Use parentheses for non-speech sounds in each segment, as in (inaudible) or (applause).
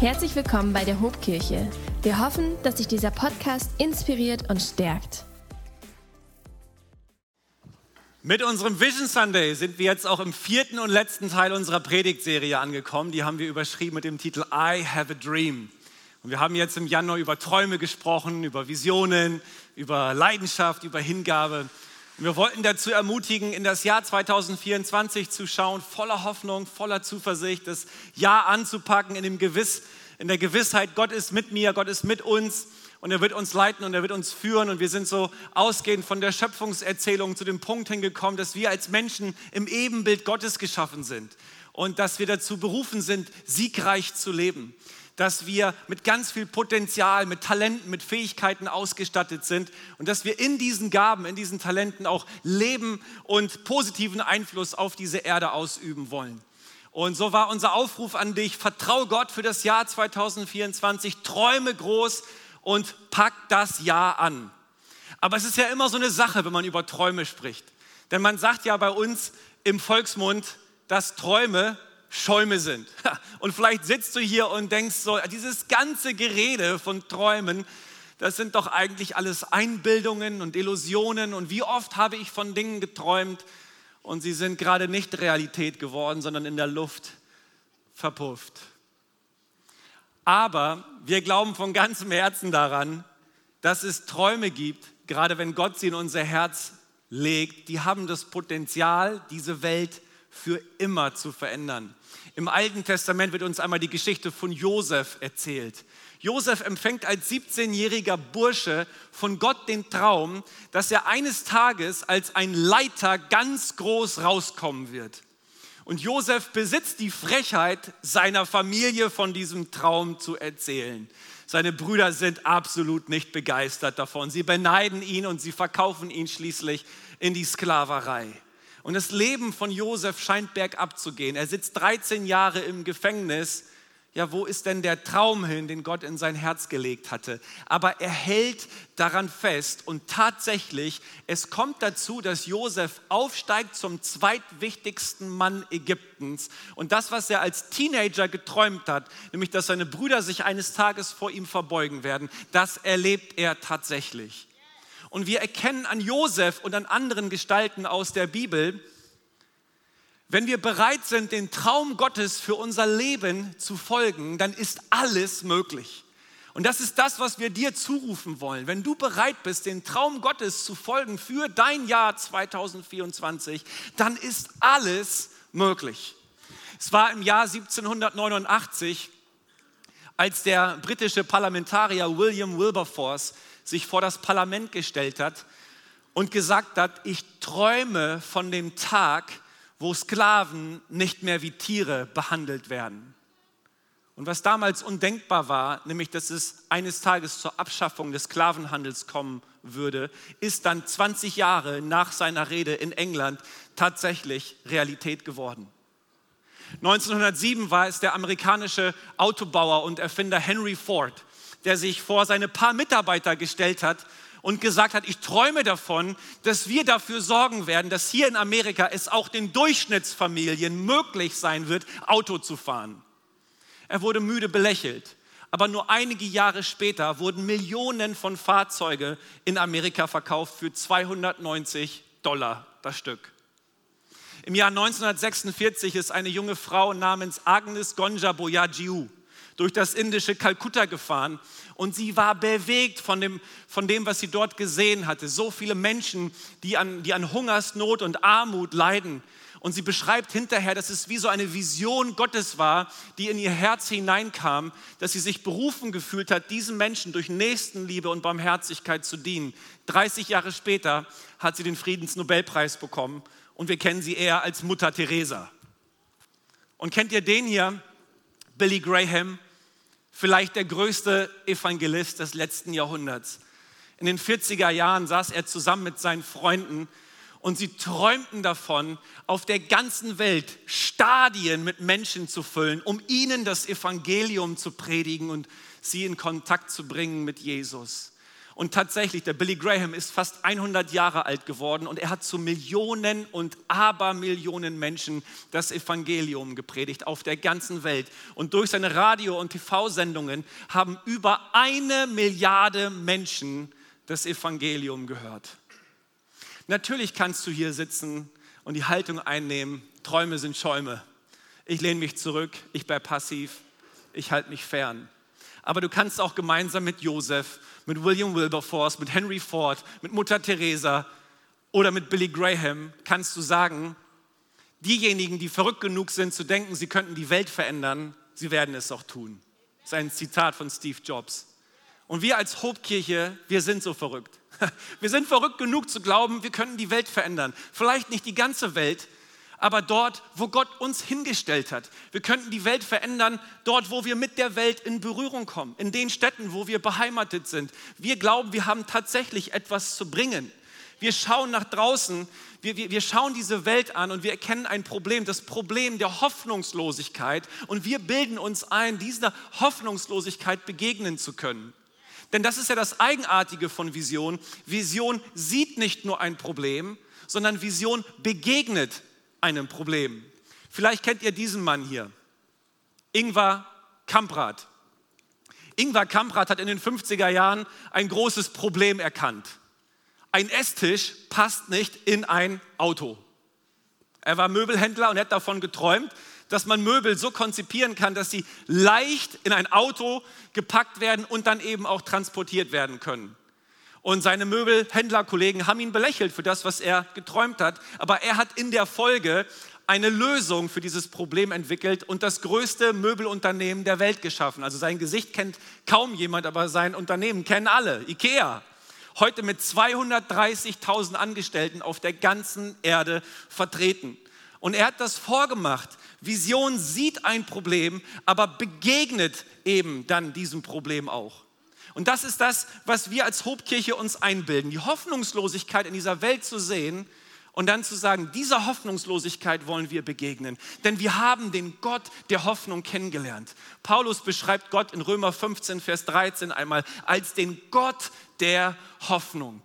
Herzlich willkommen bei der Hobkirche. Wir hoffen, dass sich dieser Podcast inspiriert und stärkt. Mit unserem Vision Sunday sind wir jetzt auch im vierten und letzten Teil unserer Predigtserie angekommen. Die haben wir überschrieben mit dem Titel I Have a Dream. Und wir haben jetzt im Januar über Träume gesprochen, über Visionen, über Leidenschaft, über Hingabe. Wir wollten dazu ermutigen, in das Jahr 2024 zu schauen, voller Hoffnung, voller Zuversicht, das Jahr anzupacken in, dem Gewiss, in der Gewissheit, Gott ist mit mir, Gott ist mit uns und er wird uns leiten und er wird uns führen. Und wir sind so ausgehend von der Schöpfungserzählung zu dem Punkt hingekommen, dass wir als Menschen im Ebenbild Gottes geschaffen sind und dass wir dazu berufen sind, siegreich zu leben dass wir mit ganz viel Potenzial, mit Talenten, mit Fähigkeiten ausgestattet sind und dass wir in diesen Gaben, in diesen Talenten auch leben und positiven Einfluss auf diese Erde ausüben wollen. Und so war unser Aufruf an dich, vertrau Gott für das Jahr 2024, träume groß und pack das Jahr an. Aber es ist ja immer so eine Sache, wenn man über Träume spricht. Denn man sagt ja bei uns im Volksmund, dass Träume Schäume sind. Und vielleicht sitzt du hier und denkst so, dieses ganze Gerede von Träumen, das sind doch eigentlich alles Einbildungen und Illusionen. Und wie oft habe ich von Dingen geträumt und sie sind gerade nicht Realität geworden, sondern in der Luft verpufft. Aber wir glauben von ganzem Herzen daran, dass es Träume gibt, gerade wenn Gott sie in unser Herz legt, die haben das Potenzial, diese Welt für immer zu verändern. Im Alten Testament wird uns einmal die Geschichte von Josef erzählt. Josef empfängt als 17-jähriger Bursche von Gott den Traum, dass er eines Tages als ein Leiter ganz groß rauskommen wird. Und Josef besitzt die Frechheit, seiner Familie von diesem Traum zu erzählen. Seine Brüder sind absolut nicht begeistert davon. Sie beneiden ihn und sie verkaufen ihn schließlich in die Sklaverei. Und das Leben von Josef scheint bergab zu gehen. Er sitzt 13 Jahre im Gefängnis. Ja, wo ist denn der Traum hin, den Gott in sein Herz gelegt hatte? Aber er hält daran fest und tatsächlich, es kommt dazu, dass Josef aufsteigt zum zweitwichtigsten Mann Ägyptens. Und das, was er als Teenager geträumt hat, nämlich dass seine Brüder sich eines Tages vor ihm verbeugen werden, das erlebt er tatsächlich. Und wir erkennen an Josef und an anderen Gestalten aus der Bibel, wenn wir bereit sind, den Traum Gottes für unser Leben zu folgen, dann ist alles möglich. Und das ist das, was wir dir zurufen wollen. Wenn du bereit bist, den Traum Gottes zu folgen für dein Jahr 2024, dann ist alles möglich. Es war im Jahr 1789, als der britische Parlamentarier William Wilberforce sich vor das Parlament gestellt hat und gesagt hat, ich träume von dem Tag, wo Sklaven nicht mehr wie Tiere behandelt werden. Und was damals undenkbar war, nämlich dass es eines Tages zur Abschaffung des Sklavenhandels kommen würde, ist dann 20 Jahre nach seiner Rede in England tatsächlich Realität geworden. 1907 war es der amerikanische Autobauer und Erfinder Henry Ford, der sich vor seine paar Mitarbeiter gestellt hat und gesagt hat, ich träume davon, dass wir dafür sorgen werden, dass hier in Amerika es auch den Durchschnittsfamilien möglich sein wird, Auto zu fahren. Er wurde müde belächelt. Aber nur einige Jahre später wurden Millionen von Fahrzeugen in Amerika verkauft für 290 Dollar das Stück. Im Jahr 1946 ist eine junge Frau namens Agnes Gonja Boyajiu durch das indische Kalkutta gefahren und sie war bewegt von dem, von dem, was sie dort gesehen hatte. So viele Menschen, die an, die an Hungersnot und Armut leiden. Und sie beschreibt hinterher, dass es wie so eine Vision Gottes war, die in ihr Herz hineinkam, dass sie sich berufen gefühlt hat, diesen Menschen durch Nächstenliebe und Barmherzigkeit zu dienen. 30 Jahre später hat sie den Friedensnobelpreis bekommen und wir kennen sie eher als Mutter Teresa. Und kennt ihr den hier? Billy Graham, vielleicht der größte Evangelist des letzten Jahrhunderts. In den 40er Jahren saß er zusammen mit seinen Freunden und sie träumten davon, auf der ganzen Welt Stadien mit Menschen zu füllen, um ihnen das Evangelium zu predigen und sie in Kontakt zu bringen mit Jesus. Und tatsächlich, der Billy Graham ist fast 100 Jahre alt geworden und er hat zu Millionen und Abermillionen Menschen das Evangelium gepredigt auf der ganzen Welt. Und durch seine Radio- und TV-Sendungen haben über eine Milliarde Menschen das Evangelium gehört. Natürlich kannst du hier sitzen und die Haltung einnehmen, Träume sind Schäume. Ich lehne mich zurück, ich bleibe passiv, ich halte mich fern. Aber du kannst auch gemeinsam mit Joseph, mit William Wilberforce, mit Henry Ford, mit Mutter Teresa oder mit Billy Graham, kannst du sagen, diejenigen, die verrückt genug sind zu denken, sie könnten die Welt verändern, sie werden es auch tun. Das ist ein Zitat von Steve Jobs. Und wir als Hobkirche, wir sind so verrückt. (laughs) Wir sind verrückt genug zu glauben, wir können die Welt verändern. Vielleicht nicht die ganze Welt, aber dort, wo Gott uns hingestellt hat. Wir könnten die Welt verändern, dort, wo wir mit der Welt in Berührung kommen, in den Städten, wo wir beheimatet sind. Wir glauben, wir haben tatsächlich etwas zu bringen. Wir schauen nach draußen, wir, wir, wir schauen diese Welt an und wir erkennen ein Problem, das Problem der Hoffnungslosigkeit und wir bilden uns ein, dieser Hoffnungslosigkeit begegnen zu können. Denn das ist ja das Eigenartige von Vision. Vision sieht nicht nur ein Problem, sondern Vision begegnet einem Problem. Vielleicht kennt ihr diesen Mann hier, Ingvar Kamprad. Ingvar Kamprad hat in den 50er Jahren ein großes Problem erkannt. Ein Esstisch passt nicht in ein Auto. Er war Möbelhändler und hat davon geträumt, dass man Möbel so konzipieren kann, dass sie leicht in ein Auto gepackt werden und dann eben auch transportiert werden können. Und seine Möbelhändlerkollegen haben ihn belächelt für das, was er geträumt hat. Aber er hat in der Folge eine Lösung für dieses Problem entwickelt und das größte Möbelunternehmen der Welt geschaffen. Also sein Gesicht kennt kaum jemand, aber sein Unternehmen kennen alle. IKEA. Heute mit 230.000 Angestellten auf der ganzen Erde vertreten. Und er hat das vorgemacht. Vision sieht ein Problem, aber begegnet eben dann diesem Problem auch. Und das ist das, was wir als Hobkirche uns einbilden, die Hoffnungslosigkeit in dieser Welt zu sehen und dann zu sagen, dieser Hoffnungslosigkeit wollen wir begegnen. Denn wir haben den Gott der Hoffnung kennengelernt. Paulus beschreibt Gott in Römer 15, Vers 13 einmal als den Gott der Hoffnung.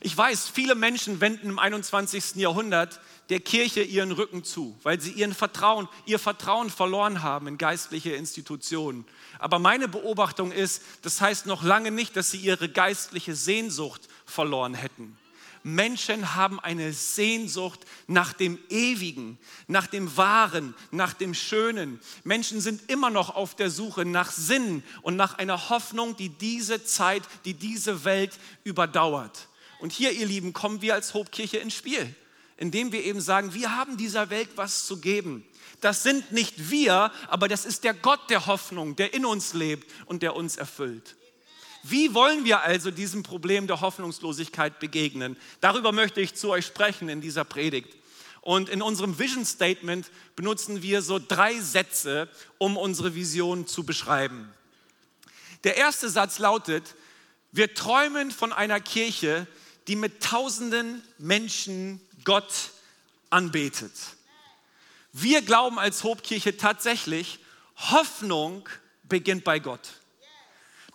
Ich weiß, viele Menschen wenden im 21. Jahrhundert der Kirche ihren Rücken zu, weil sie ihren Vertrauen, ihr Vertrauen verloren haben in geistliche Institutionen. Aber meine Beobachtung ist, das heißt noch lange nicht, dass sie ihre geistliche Sehnsucht verloren hätten. Menschen haben eine Sehnsucht nach dem Ewigen, nach dem Wahren, nach dem Schönen. Menschen sind immer noch auf der Suche nach Sinn und nach einer Hoffnung, die diese Zeit, die diese Welt überdauert. Und hier, ihr Lieben, kommen wir als Hobkirche ins Spiel, indem wir eben sagen, wir haben dieser Welt was zu geben das sind nicht wir, aber das ist der Gott der Hoffnung, der in uns lebt und der uns erfüllt. Wie wollen wir also diesem Problem der Hoffnungslosigkeit begegnen? Darüber möchte ich zu euch sprechen in dieser Predigt. Und in unserem Vision Statement benutzen wir so drei Sätze, um unsere Vision zu beschreiben. Der erste Satz lautet, wir träumen von einer Kirche, die mit tausenden Menschen Gott anbetet. Wir glauben als Hobkirche tatsächlich, Hoffnung beginnt bei Gott.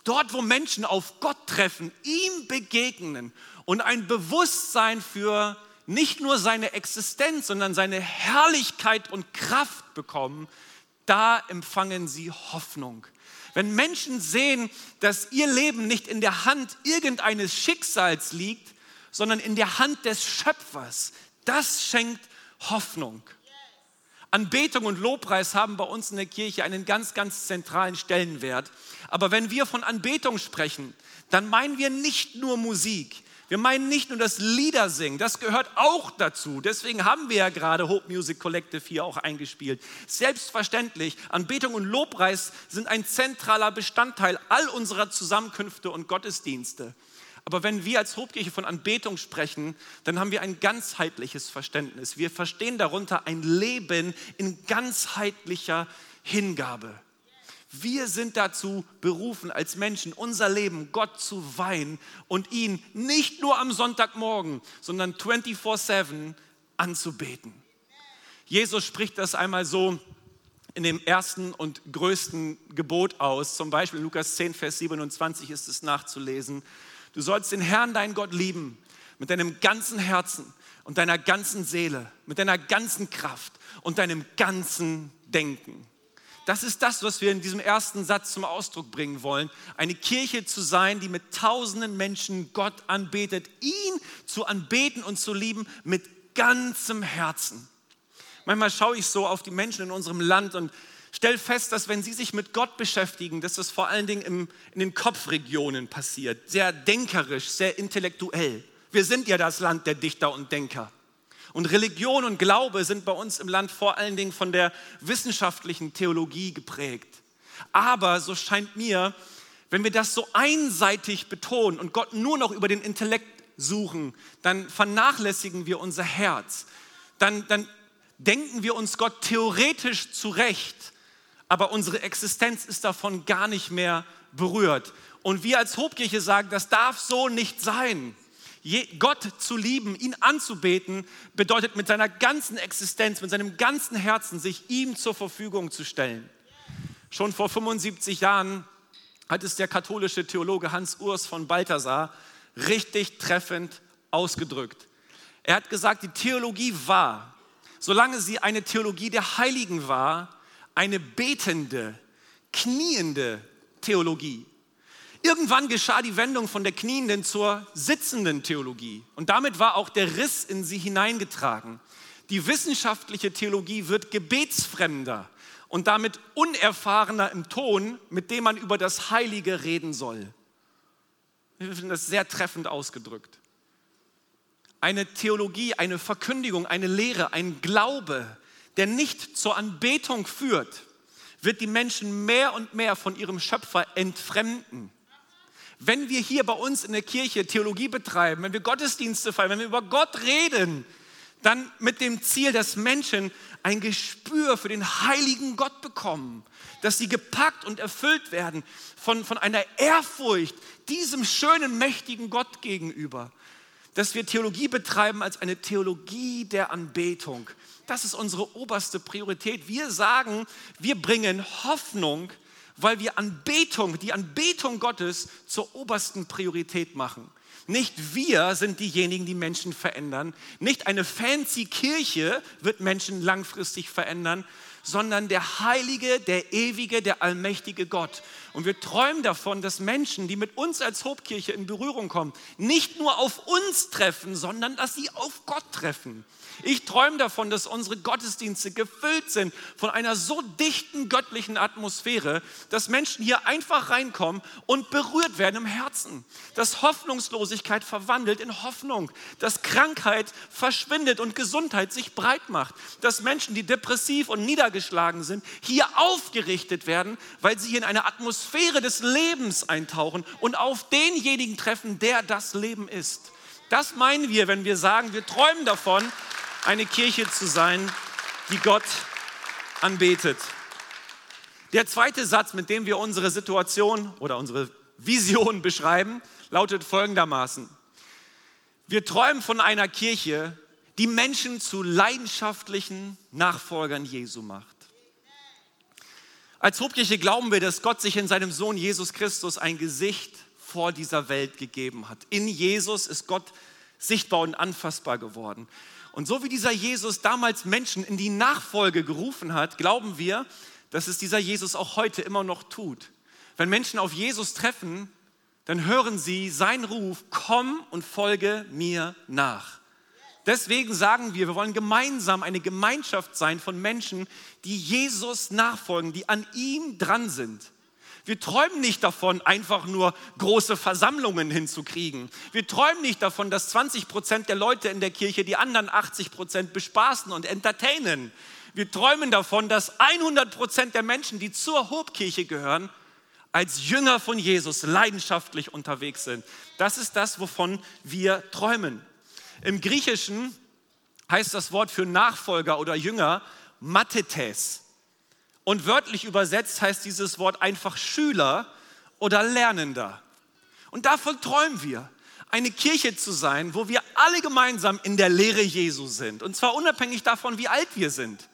Dort, wo Menschen auf Gott treffen, ihm begegnen und ein Bewusstsein für nicht nur seine Existenz, sondern seine Herrlichkeit und Kraft bekommen, da empfangen sie Hoffnung. Wenn Menschen sehen, dass ihr Leben nicht in der Hand irgendeines Schicksals liegt, sondern in der Hand des Schöpfers, das schenkt Hoffnung. Anbetung und Lobpreis haben bei uns in der Kirche einen ganz, ganz zentralen Stellenwert. Aber wenn wir von Anbetung sprechen, dann meinen wir nicht nur Musik. Wir meinen nicht nur das Liedersingen, das gehört auch dazu. Deswegen haben wir ja gerade Hope Music Collective hier auch eingespielt. Selbstverständlich, Anbetung und Lobpreis sind ein zentraler Bestandteil all unserer Zusammenkünfte und Gottesdienste. Aber wenn wir als Hobkirche von Anbetung sprechen, dann haben wir ein ganzheitliches Verständnis. Wir verstehen darunter ein Leben in ganzheitlicher Hingabe. Wir sind dazu berufen, als Menschen unser Leben Gott zu weihen und ihn nicht nur am Sonntagmorgen, sondern 24/7 anzubeten. Jesus spricht das einmal so in dem ersten und größten Gebot aus, zum Beispiel Lukas 10, Vers 27 ist es nachzulesen. Du sollst den Herrn, deinen Gott, lieben mit deinem ganzen Herzen und deiner ganzen Seele, mit deiner ganzen Kraft und deinem ganzen Denken. Das ist das, was wir in diesem ersten Satz zum Ausdruck bringen wollen. Eine Kirche zu sein, die mit tausenden Menschen Gott anbetet, ihn zu anbeten und zu lieben mit ganzem Herzen. Manchmal schaue ich so auf die Menschen in unserem Land und stelle fest, dass wenn sie sich mit Gott beschäftigen, dass das vor allen Dingen im, in den Kopfregionen passiert. Sehr denkerisch, sehr intellektuell. Wir sind ja das Land der Dichter und Denker. Und Religion und Glaube sind bei uns im Land vor allen Dingen von der wissenschaftlichen Theologie geprägt. Aber so scheint mir, wenn wir das so einseitig betonen und Gott nur noch über den Intellekt suchen, dann vernachlässigen wir unser Herz. Dann, dann denken wir uns Gott theoretisch zurecht, aber unsere Existenz ist davon gar nicht mehr berührt. Und wir als Hobkirche sagen, das darf so nicht sein. Gott zu lieben, ihn anzubeten, bedeutet mit seiner ganzen Existenz, mit seinem ganzen Herzen sich ihm zur Verfügung zu stellen. Schon vor 75 Jahren hat es der katholische Theologe Hans Urs von Balthasar richtig treffend ausgedrückt. Er hat gesagt, die Theologie war, solange sie eine Theologie der Heiligen war, eine betende, kniende Theologie. Irgendwann geschah die Wendung von der knienden zur sitzenden Theologie und damit war auch der Riss in sie hineingetragen. Die wissenschaftliche Theologie wird gebetsfremder und damit unerfahrener im Ton, mit dem man über das Heilige reden soll. Ich finde das sehr treffend ausgedrückt. Eine Theologie, eine Verkündigung, eine Lehre, ein Glaube, der nicht zur Anbetung führt, wird die Menschen mehr und mehr von ihrem Schöpfer entfremden. Wenn wir hier bei uns in der Kirche Theologie betreiben, wenn wir Gottesdienste feiern, wenn wir über Gott reden, dann mit dem Ziel, dass Menschen ein Gespür für den heiligen Gott bekommen, dass sie gepackt und erfüllt werden von, von einer Ehrfurcht diesem schönen, mächtigen Gott gegenüber, dass wir Theologie betreiben als eine Theologie der Anbetung. Das ist unsere oberste Priorität. Wir sagen, wir bringen Hoffnung weil wir Anbetung, die Anbetung Gottes zur obersten Priorität machen. Nicht wir sind diejenigen, die Menschen verändern. Nicht eine fancy Kirche wird Menschen langfristig verändern, sondern der heilige, der ewige, der allmächtige Gott. Und wir träumen davon, dass Menschen, die mit uns als Hobkirche in Berührung kommen, nicht nur auf uns treffen, sondern dass sie auf Gott treffen. Ich träume davon, dass unsere Gottesdienste gefüllt sind von einer so dichten göttlichen Atmosphäre, dass Menschen hier einfach reinkommen und berührt werden im Herzen. Dass Hoffnungslosigkeit verwandelt in Hoffnung. Dass Krankheit verschwindet und Gesundheit sich breit macht. Dass Menschen, die depressiv und niedergeschlagen sind, hier aufgerichtet werden, weil sie in eine Atmosphäre des Lebens eintauchen und auf denjenigen treffen, der das Leben ist. Das meinen wir, wenn wir sagen, wir träumen davon, eine Kirche zu sein, die Gott anbetet. Der zweite Satz, mit dem wir unsere Situation oder unsere Vision (laughs) beschreiben, lautet folgendermaßen. Wir träumen von einer Kirche, die Menschen zu leidenschaftlichen Nachfolgern Jesu macht. Als Hobkirche glauben wir, dass Gott sich in seinem Sohn Jesus Christus ein Gesicht vor dieser Welt gegeben hat. In Jesus ist Gott sichtbar und anfassbar geworden. Und so wie dieser Jesus damals Menschen in die Nachfolge gerufen hat, glauben wir, dass es dieser Jesus auch heute immer noch tut. Wenn Menschen auf Jesus treffen, dann hören sie seinen Ruf, komm und folge mir nach. Deswegen sagen wir, wir wollen gemeinsam eine Gemeinschaft sein von Menschen, die Jesus nachfolgen, die an ihm dran sind. Wir träumen nicht davon, einfach nur große Versammlungen hinzukriegen. Wir träumen nicht davon, dass 20 Prozent der Leute in der Kirche die anderen 80 Prozent bespaßen und entertainen. Wir träumen davon, dass 100 Prozent der Menschen, die zur Hobkirche gehören, als Jünger von Jesus leidenschaftlich unterwegs sind. Das ist das, wovon wir träumen. Im Griechischen heißt das Wort für Nachfolger oder Jünger Mathetes. Und wörtlich übersetzt heißt dieses Wort einfach Schüler oder Lernender. Und davon träumen wir, eine Kirche zu sein, wo wir alle gemeinsam in der Lehre Jesu sind. Und zwar unabhängig davon, wie alt wir sind.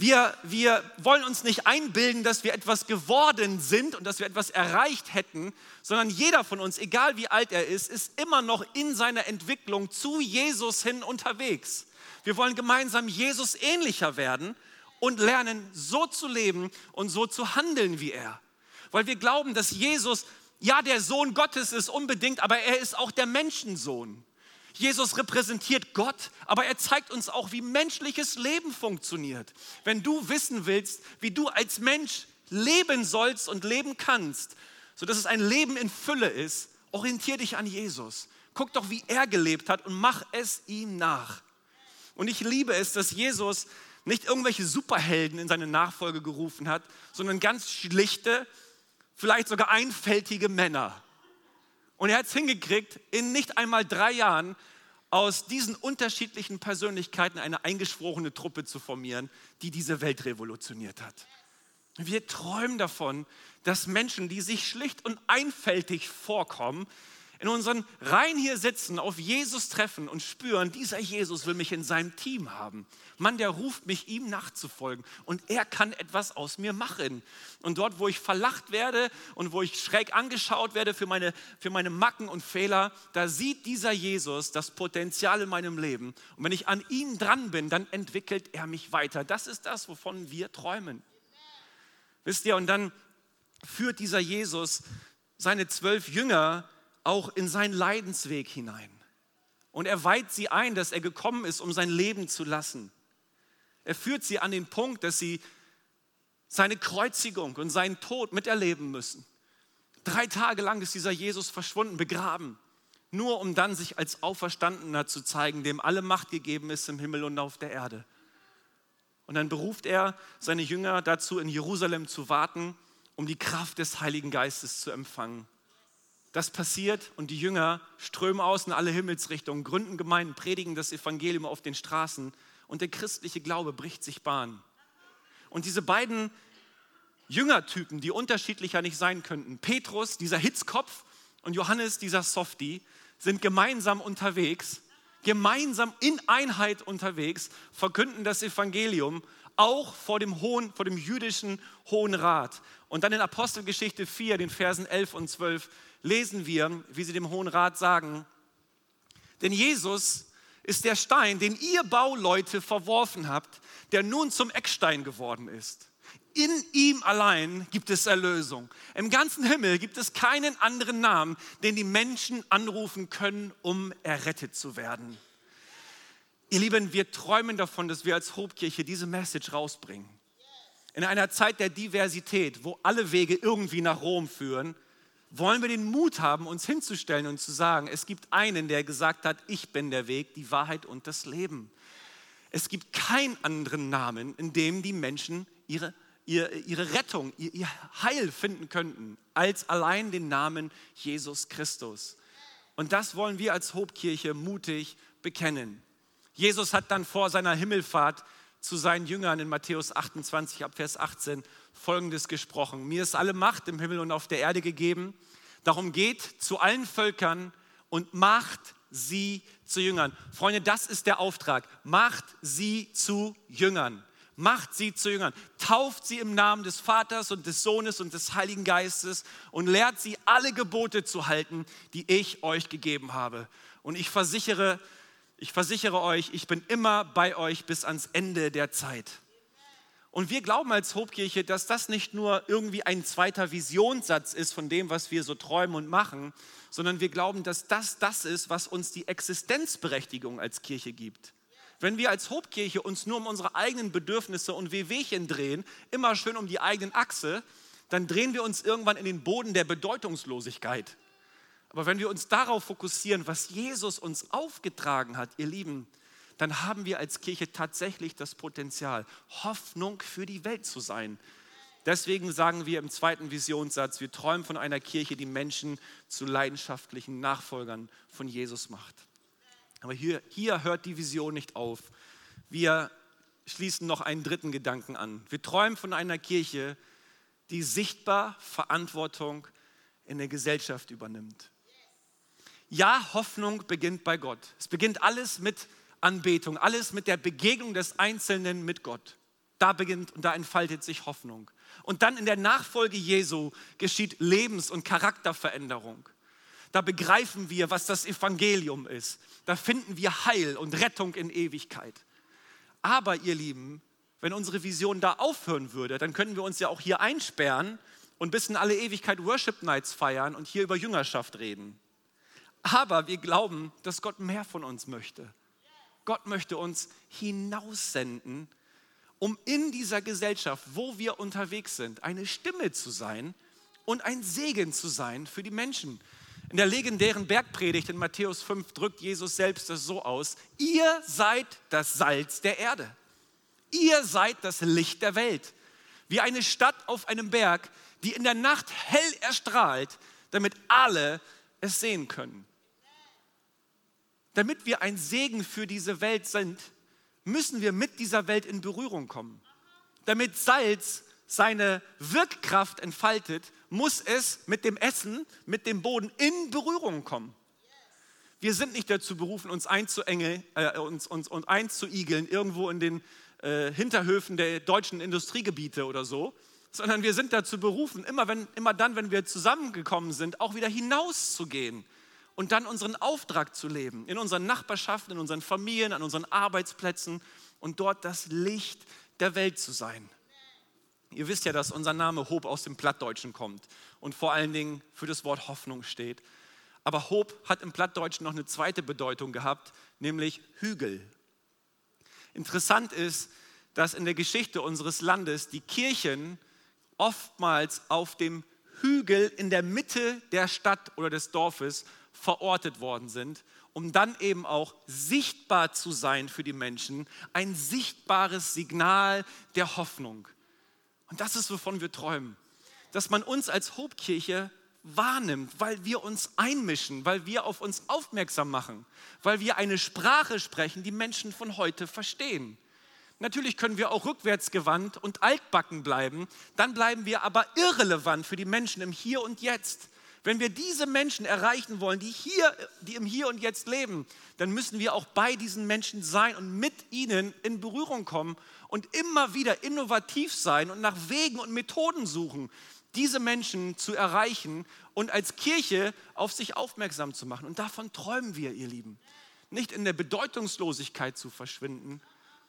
Wir, wir wollen uns nicht einbilden, dass wir etwas geworden sind und dass wir etwas erreicht hätten, sondern jeder von uns, egal wie alt er ist, ist immer noch in seiner Entwicklung zu Jesus hin unterwegs. Wir wollen gemeinsam Jesus ähnlicher werden und lernen, so zu leben und so zu handeln wie er. Weil wir glauben, dass Jesus ja der Sohn Gottes ist unbedingt, aber er ist auch der Menschensohn. Jesus repräsentiert Gott, aber er zeigt uns auch, wie menschliches Leben funktioniert. Wenn du wissen willst, wie du als Mensch leben sollst und leben kannst, sodass es ein Leben in Fülle ist, orientier dich an Jesus. Guck doch, wie er gelebt hat und mach es ihm nach. Und ich liebe es, dass Jesus nicht irgendwelche Superhelden in seine Nachfolge gerufen hat, sondern ganz schlichte, vielleicht sogar einfältige Männer. Und er hat es hingekriegt, in nicht einmal drei Jahren aus diesen unterschiedlichen Persönlichkeiten eine eingeschworene Truppe zu formieren, die diese Welt revolutioniert hat. Wir träumen davon, dass Menschen, die sich schlicht und einfältig vorkommen, in unseren Reihen hier sitzen, auf Jesus treffen und spüren, dieser Jesus will mich in seinem Team haben. Mann, der ruft mich, ihm nachzufolgen und er kann etwas aus mir machen. Und dort, wo ich verlacht werde und wo ich schräg angeschaut werde für meine, für meine Macken und Fehler, da sieht dieser Jesus das Potenzial in meinem Leben. Und wenn ich an ihm dran bin, dann entwickelt er mich weiter. Das ist das, wovon wir träumen. Wisst ihr, und dann führt dieser Jesus seine zwölf Jünger auch in seinen Leidensweg hinein. Und er weiht sie ein, dass er gekommen ist, um sein Leben zu lassen. Er führt sie an den Punkt, dass sie seine Kreuzigung und seinen Tod miterleben müssen. Drei Tage lang ist dieser Jesus verschwunden, begraben, nur um dann sich als Auferstandener zu zeigen, dem alle Macht gegeben ist im Himmel und auf der Erde. Und dann beruft er seine Jünger dazu, in Jerusalem zu warten, um die Kraft des Heiligen Geistes zu empfangen. Das passiert und die Jünger strömen aus in alle Himmelsrichtungen, gründen Gemeinden, predigen das Evangelium auf den Straßen und der christliche Glaube bricht sich Bahn. Und diese beiden Jüngertypen, die unterschiedlicher nicht sein könnten, Petrus, dieser Hitzkopf, und Johannes, dieser Softie, sind gemeinsam unterwegs, gemeinsam in Einheit unterwegs, verkünden das Evangelium auch vor dem, Hohen, vor dem jüdischen Hohen Rat. Und dann in Apostelgeschichte 4, den Versen 11 und 12, lesen wir, wie sie dem Hohen Rat sagen, denn Jesus ist der Stein, den ihr Bauleute verworfen habt, der nun zum Eckstein geworden ist. In ihm allein gibt es Erlösung. Im ganzen Himmel gibt es keinen anderen Namen, den die Menschen anrufen können, um errettet zu werden. Ihr Lieben, wir träumen davon, dass wir als Hobkirche diese Message rausbringen. In einer Zeit der Diversität, wo alle Wege irgendwie nach Rom führen, wollen wir den Mut haben, uns hinzustellen und zu sagen, es gibt einen, der gesagt hat, ich bin der Weg, die Wahrheit und das Leben. Es gibt keinen anderen Namen, in dem die Menschen ihre, ihre, ihre Rettung, ihr, ihr Heil finden könnten, als allein den Namen Jesus Christus. Und das wollen wir als Hobkirche mutig bekennen. Jesus hat dann vor seiner Himmelfahrt zu seinen Jüngern in Matthäus 28 ab Vers 18 Folgendes gesprochen. Mir ist alle Macht im Himmel und auf der Erde gegeben. Darum geht zu allen Völkern und macht sie zu Jüngern. Freunde, das ist der Auftrag. Macht sie zu Jüngern. Macht sie zu Jüngern. Tauft sie im Namen des Vaters und des Sohnes und des Heiligen Geistes und lehrt sie alle Gebote zu halten, die ich euch gegeben habe. Und ich versichere, ich versichere euch, ich bin immer bei euch bis ans Ende der Zeit. Und wir glauben als Hobkirche, dass das nicht nur irgendwie ein zweiter Visionssatz ist von dem, was wir so träumen und machen, sondern wir glauben, dass das das ist, was uns die Existenzberechtigung als Kirche gibt. Wenn wir als Hobkirche uns nur um unsere eigenen Bedürfnisse und Wehwehchen drehen, immer schön um die eigenen Achse, dann drehen wir uns irgendwann in den Boden der Bedeutungslosigkeit. Aber wenn wir uns darauf fokussieren, was Jesus uns aufgetragen hat, ihr Lieben, dann haben wir als Kirche tatsächlich das Potenzial, Hoffnung für die Welt zu sein. Deswegen sagen wir im zweiten Visionssatz, wir träumen von einer Kirche, die Menschen zu leidenschaftlichen Nachfolgern von Jesus macht. Aber hier, hier hört die Vision nicht auf. Wir schließen noch einen dritten Gedanken an. Wir träumen von einer Kirche, die sichtbar Verantwortung in der Gesellschaft übernimmt. Ja, Hoffnung beginnt bei Gott. Es beginnt alles mit Anbetung, alles mit der Begegnung des Einzelnen mit Gott. Da beginnt und da entfaltet sich Hoffnung. Und dann in der Nachfolge Jesu geschieht Lebens- und Charakterveränderung. Da begreifen wir, was das Evangelium ist. Da finden wir Heil und Rettung in Ewigkeit. Aber ihr Lieben, wenn unsere Vision da aufhören würde, dann könnten wir uns ja auch hier einsperren und bis in alle Ewigkeit Worship Nights feiern und hier über Jüngerschaft reden. Aber wir glauben, dass Gott mehr von uns möchte. Gott möchte uns hinaussenden, um in dieser Gesellschaft, wo wir unterwegs sind, eine Stimme zu sein und ein Segen zu sein für die Menschen. In der legendären Bergpredigt in Matthäus 5 drückt Jesus selbst das so aus, ihr seid das Salz der Erde. Ihr seid das Licht der Welt. Wie eine Stadt auf einem Berg, die in der Nacht hell erstrahlt, damit alle es sehen können. Damit wir ein Segen für diese Welt sind, müssen wir mit dieser Welt in Berührung kommen. Damit Salz seine Wirkkraft entfaltet, muss es mit dem Essen, mit dem Boden in Berührung kommen. Wir sind nicht dazu berufen, uns, einzuengeln, äh, uns, uns, uns einzuigeln irgendwo in den äh, Hinterhöfen der deutschen Industriegebiete oder so, sondern wir sind dazu berufen, immer, wenn, immer dann, wenn wir zusammengekommen sind, auch wieder hinauszugehen und dann unseren Auftrag zu leben, in unseren Nachbarschaften, in unseren Familien, an unseren Arbeitsplätzen und dort das Licht der Welt zu sein. Ihr wisst ja, dass unser Name Hope aus dem Plattdeutschen kommt und vor allen Dingen für das Wort Hoffnung steht. Aber Hope hat im Plattdeutschen noch eine zweite Bedeutung gehabt, nämlich Hügel. Interessant ist, dass in der Geschichte unseres Landes die Kirchen oftmals auf dem Hügel in der Mitte der Stadt oder des Dorfes verortet worden sind, um dann eben auch sichtbar zu sein für die Menschen, ein sichtbares Signal der Hoffnung. Und das ist, wovon wir träumen, dass man uns als Hobkirche wahrnimmt, weil wir uns einmischen, weil wir auf uns aufmerksam machen, weil wir eine Sprache sprechen, die Menschen von heute verstehen. Natürlich können wir auch rückwärtsgewandt und altbacken bleiben, dann bleiben wir aber irrelevant für die Menschen im Hier und Jetzt. Wenn wir diese Menschen erreichen wollen, die hier, die im Hier und Jetzt leben, dann müssen wir auch bei diesen Menschen sein und mit ihnen in Berührung kommen und immer wieder innovativ sein und nach Wegen und Methoden suchen, diese Menschen zu erreichen und als Kirche auf sich aufmerksam zu machen. Und davon träumen wir, ihr Lieben. Nicht in der Bedeutungslosigkeit zu verschwinden,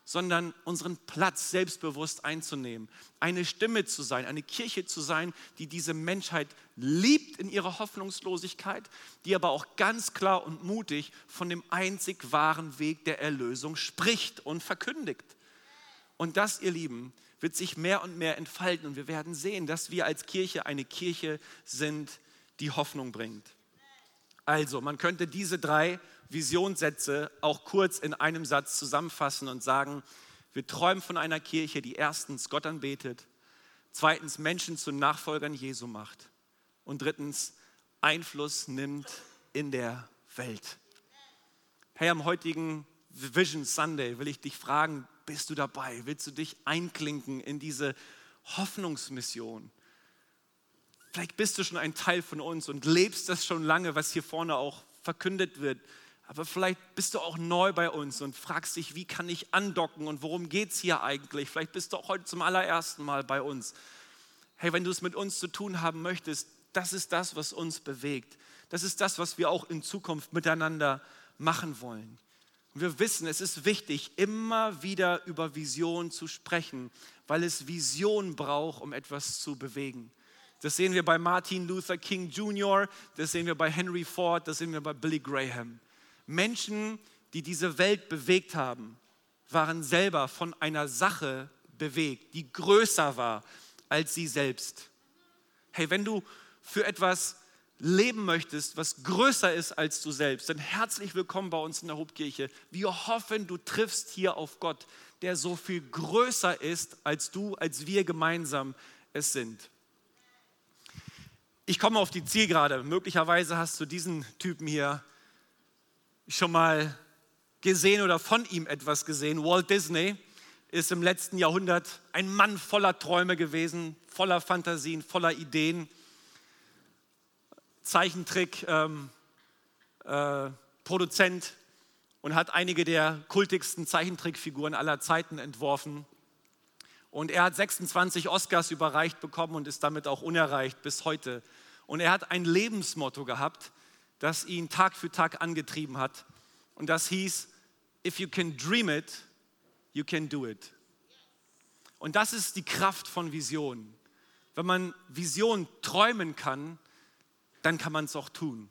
sondern unseren Platz selbstbewusst einzunehmen, eine Stimme zu sein, eine Kirche zu sein, die diese Menschheit liebt in ihrer Hoffnungslosigkeit, die aber auch ganz klar und mutig von dem einzig wahren Weg der Erlösung spricht und verkündigt. Und das, ihr Lieben, wird sich mehr und mehr entfalten und wir werden sehen, dass wir als Kirche eine Kirche sind, die Hoffnung bringt. Also, man könnte diese drei Visionssätze auch kurz in einem Satz zusammenfassen und sagen, wir träumen von einer Kirche, die erstens Gott anbetet, zweitens Menschen zu Nachfolgern Jesu macht und drittens Einfluss nimmt in der Welt. Hey, am heutigen Vision Sunday will ich dich fragen, bist du dabei? Willst du dich einklinken in diese Hoffnungsmission? Vielleicht bist du schon ein Teil von uns und lebst das schon lange, was hier vorne auch verkündet wird. Aber vielleicht bist du auch neu bei uns und fragst dich, wie kann ich andocken und worum geht es hier eigentlich? Vielleicht bist du auch heute zum allerersten Mal bei uns. Hey, wenn du es mit uns zu tun haben möchtest, das ist das, was uns bewegt. Das ist das, was wir auch in Zukunft miteinander machen wollen. Und wir wissen, es ist wichtig, immer wieder über Vision zu sprechen, weil es Vision braucht, um etwas zu bewegen. Das sehen wir bei Martin Luther King Jr., das sehen wir bei Henry Ford, das sehen wir bei Billy Graham. Menschen, die diese Welt bewegt haben, waren selber von einer Sache bewegt, die größer war als sie selbst. Hey, wenn du für etwas leben möchtest, was größer ist als du selbst, dann herzlich willkommen bei uns in der Hauptkirche. Wir hoffen, du triffst hier auf Gott, der so viel größer ist als du, als wir gemeinsam es sind. Ich komme auf die Zielgerade. Möglicherweise hast du diesen Typen hier schon mal gesehen oder von ihm etwas gesehen. Walt Disney ist im letzten Jahrhundert ein Mann voller Träume gewesen, voller Fantasien, voller Ideen. Zeichentrick, ähm, äh, Produzent und hat einige der kultigsten Zeichentrickfiguren aller Zeiten entworfen. Und er hat 26 Oscars überreicht bekommen und ist damit auch unerreicht bis heute. Und er hat ein Lebensmotto gehabt, das ihn Tag für Tag angetrieben hat. Und das hieß, if you can dream it, you can do it. Und das ist die Kraft von Vision. Wenn man Vision träumen kann, dann kann man es auch tun.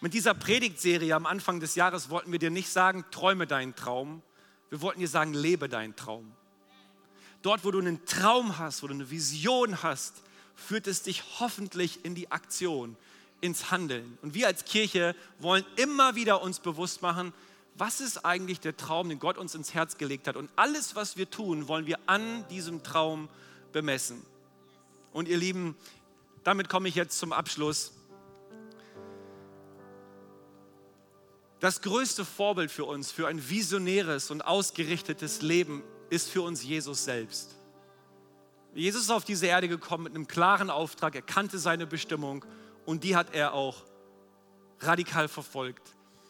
Mit dieser Predigtserie am Anfang des Jahres wollten wir dir nicht sagen, träume deinen Traum. Wir wollten dir sagen, lebe deinen Traum. Dort, wo du einen Traum hast, wo du eine Vision hast, führt es dich hoffentlich in die Aktion, ins Handeln. Und wir als Kirche wollen immer wieder uns bewusst machen, was ist eigentlich der Traum, den Gott uns ins Herz gelegt hat. Und alles, was wir tun, wollen wir an diesem Traum bemessen. Und ihr Lieben, damit komme ich jetzt zum Abschluss. Das größte Vorbild für uns, für ein visionäres und ausgerichtetes Leben, ist für uns Jesus selbst. Jesus ist auf diese Erde gekommen mit einem klaren Auftrag, er kannte seine Bestimmung und die hat er auch radikal verfolgt.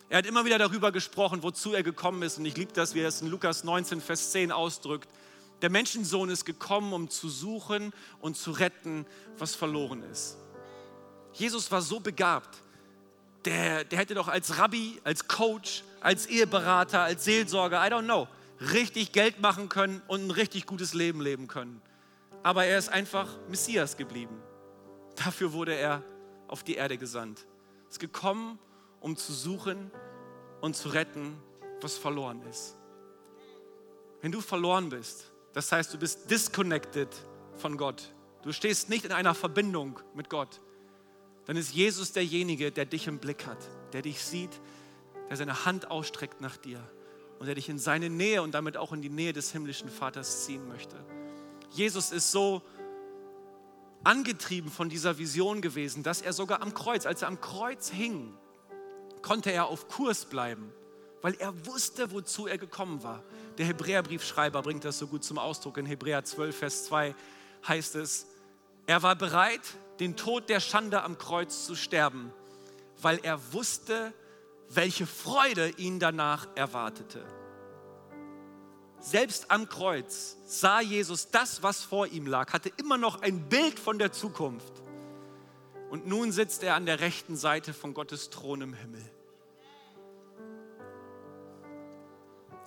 Er hat immer wieder darüber gesprochen, wozu er gekommen ist und ich liebe das, wie er es in Lukas 19, Vers 10 ausdrückt. Der Menschensohn ist gekommen, um zu suchen und zu retten, was verloren ist. Jesus war so begabt, der, der hätte doch als Rabbi, als Coach, als Eheberater, als Seelsorger, I don't know, richtig Geld machen können und ein richtig gutes Leben leben können. Aber er ist einfach Messias geblieben. Dafür wurde er auf die Erde gesandt. Ist gekommen, um zu suchen und zu retten, was verloren ist. Wenn du verloren bist, das heißt, du bist disconnected von Gott, du stehst nicht in einer Verbindung mit Gott, dann ist Jesus derjenige, der dich im Blick hat, der dich sieht, der seine Hand ausstreckt nach dir und der dich in seine Nähe und damit auch in die Nähe des himmlischen Vaters ziehen möchte. Jesus ist so angetrieben von dieser Vision gewesen, dass er sogar am Kreuz, als er am Kreuz hing, konnte er auf Kurs bleiben, weil er wusste, wozu er gekommen war. Der Hebräerbriefschreiber bringt das so gut zum Ausdruck. In Hebräer 12, Vers 2 heißt es, er war bereit, den Tod der Schande am Kreuz zu sterben, weil er wusste, welche Freude ihn danach erwartete. Selbst am Kreuz sah Jesus das, was vor ihm lag, hatte immer noch ein Bild von der Zukunft. Und nun sitzt er an der rechten Seite von Gottes Thron im Himmel.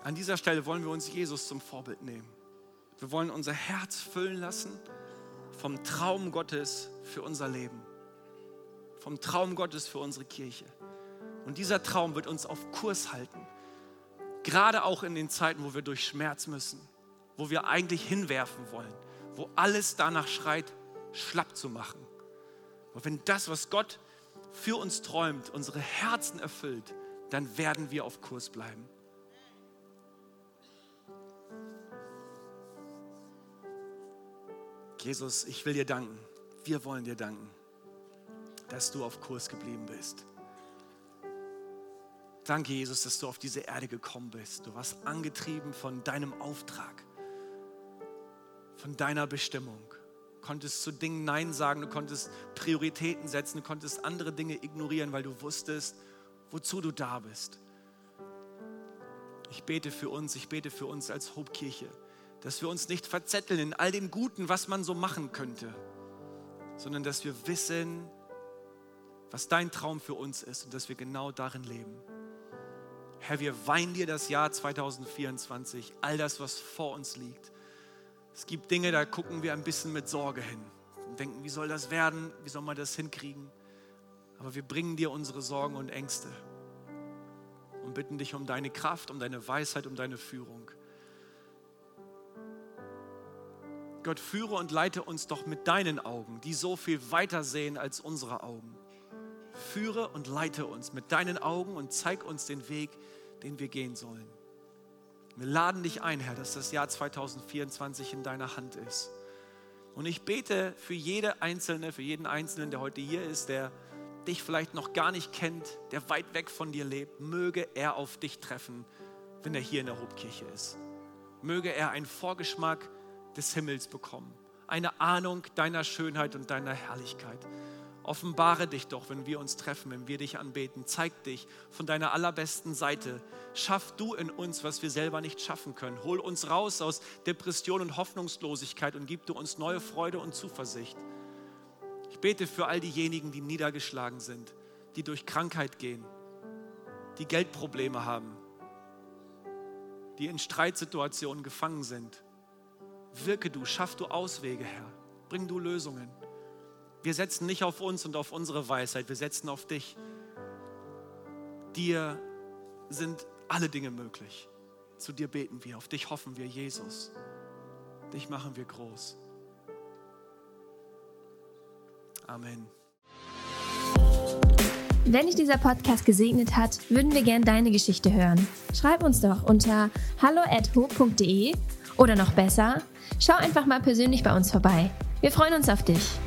An dieser Stelle wollen wir uns Jesus zum Vorbild nehmen. Wir wollen unser Herz füllen lassen vom Traum Gottes für unser Leben, vom Traum Gottes für unsere Kirche. Und dieser Traum wird uns auf Kurs halten, gerade auch in den Zeiten, wo wir durch Schmerz müssen, wo wir eigentlich hinwerfen wollen, wo alles danach schreit, schlapp zu machen. Aber wenn das, was Gott für uns träumt, unsere Herzen erfüllt, dann werden wir auf Kurs bleiben. Jesus, ich will dir danken. Wir wollen dir danken, dass du auf Kurs geblieben bist. Danke, Jesus, dass du auf diese Erde gekommen bist. Du warst angetrieben von deinem Auftrag, von deiner Bestimmung. Du konntest zu Dingen Nein sagen, du konntest Prioritäten setzen, du konntest andere Dinge ignorieren, weil du wusstest, wozu du da bist. Ich bete für uns, ich bete für uns als Hobkirche. kirche dass wir uns nicht verzetteln in all dem Guten, was man so machen könnte, sondern dass wir wissen, was dein Traum für uns ist und dass wir genau darin leben. Herr, wir weinen dir das Jahr 2024, all das, was vor uns liegt. Es gibt Dinge, da gucken wir ein bisschen mit Sorge hin und denken, wie soll das werden, wie soll man das hinkriegen? Aber wir bringen dir unsere Sorgen und Ängste und bitten dich um deine Kraft, um deine Weisheit, um deine Führung. Gott, führe und leite uns doch mit deinen Augen, die so viel weiter sehen als unsere Augen. Führe und leite uns mit deinen Augen und zeig uns den Weg, den wir gehen sollen. Wir laden dich ein, Herr, dass das Jahr 2024 in deiner Hand ist. Und ich bete für jede Einzelne, für jeden Einzelnen, der heute hier ist, der dich vielleicht noch gar nicht kennt, der weit weg von dir lebt, möge er auf dich treffen, wenn er hier in der Hobkirche ist. Möge er einen Vorgeschmack des Himmels bekommen. Eine Ahnung deiner Schönheit und deiner Herrlichkeit. Offenbare dich doch, wenn wir uns treffen, wenn wir dich anbeten. Zeig dich von deiner allerbesten Seite. Schaff du in uns, was wir selber nicht schaffen können. Hol uns raus aus Depression und Hoffnungslosigkeit und gib du uns neue Freude und Zuversicht. Ich bete für all diejenigen, die niedergeschlagen sind, die durch Krankheit gehen, die Geldprobleme haben, die in Streitsituationen gefangen sind. Wirke du, schaff du Auswege, Herr. Bring du Lösungen. Wir setzen nicht auf uns und auf unsere Weisheit, wir setzen auf dich. Dir sind alle Dinge möglich. Zu dir beten wir, auf dich hoffen wir, Jesus. Dich machen wir groß. Amen. Wenn dich dieser Podcast gesegnet hat, würden wir gerne deine Geschichte hören. Schreib uns doch unter hallo@ho.de oder noch besser, schau einfach mal persönlich bei uns vorbei. Wir freuen uns auf dich.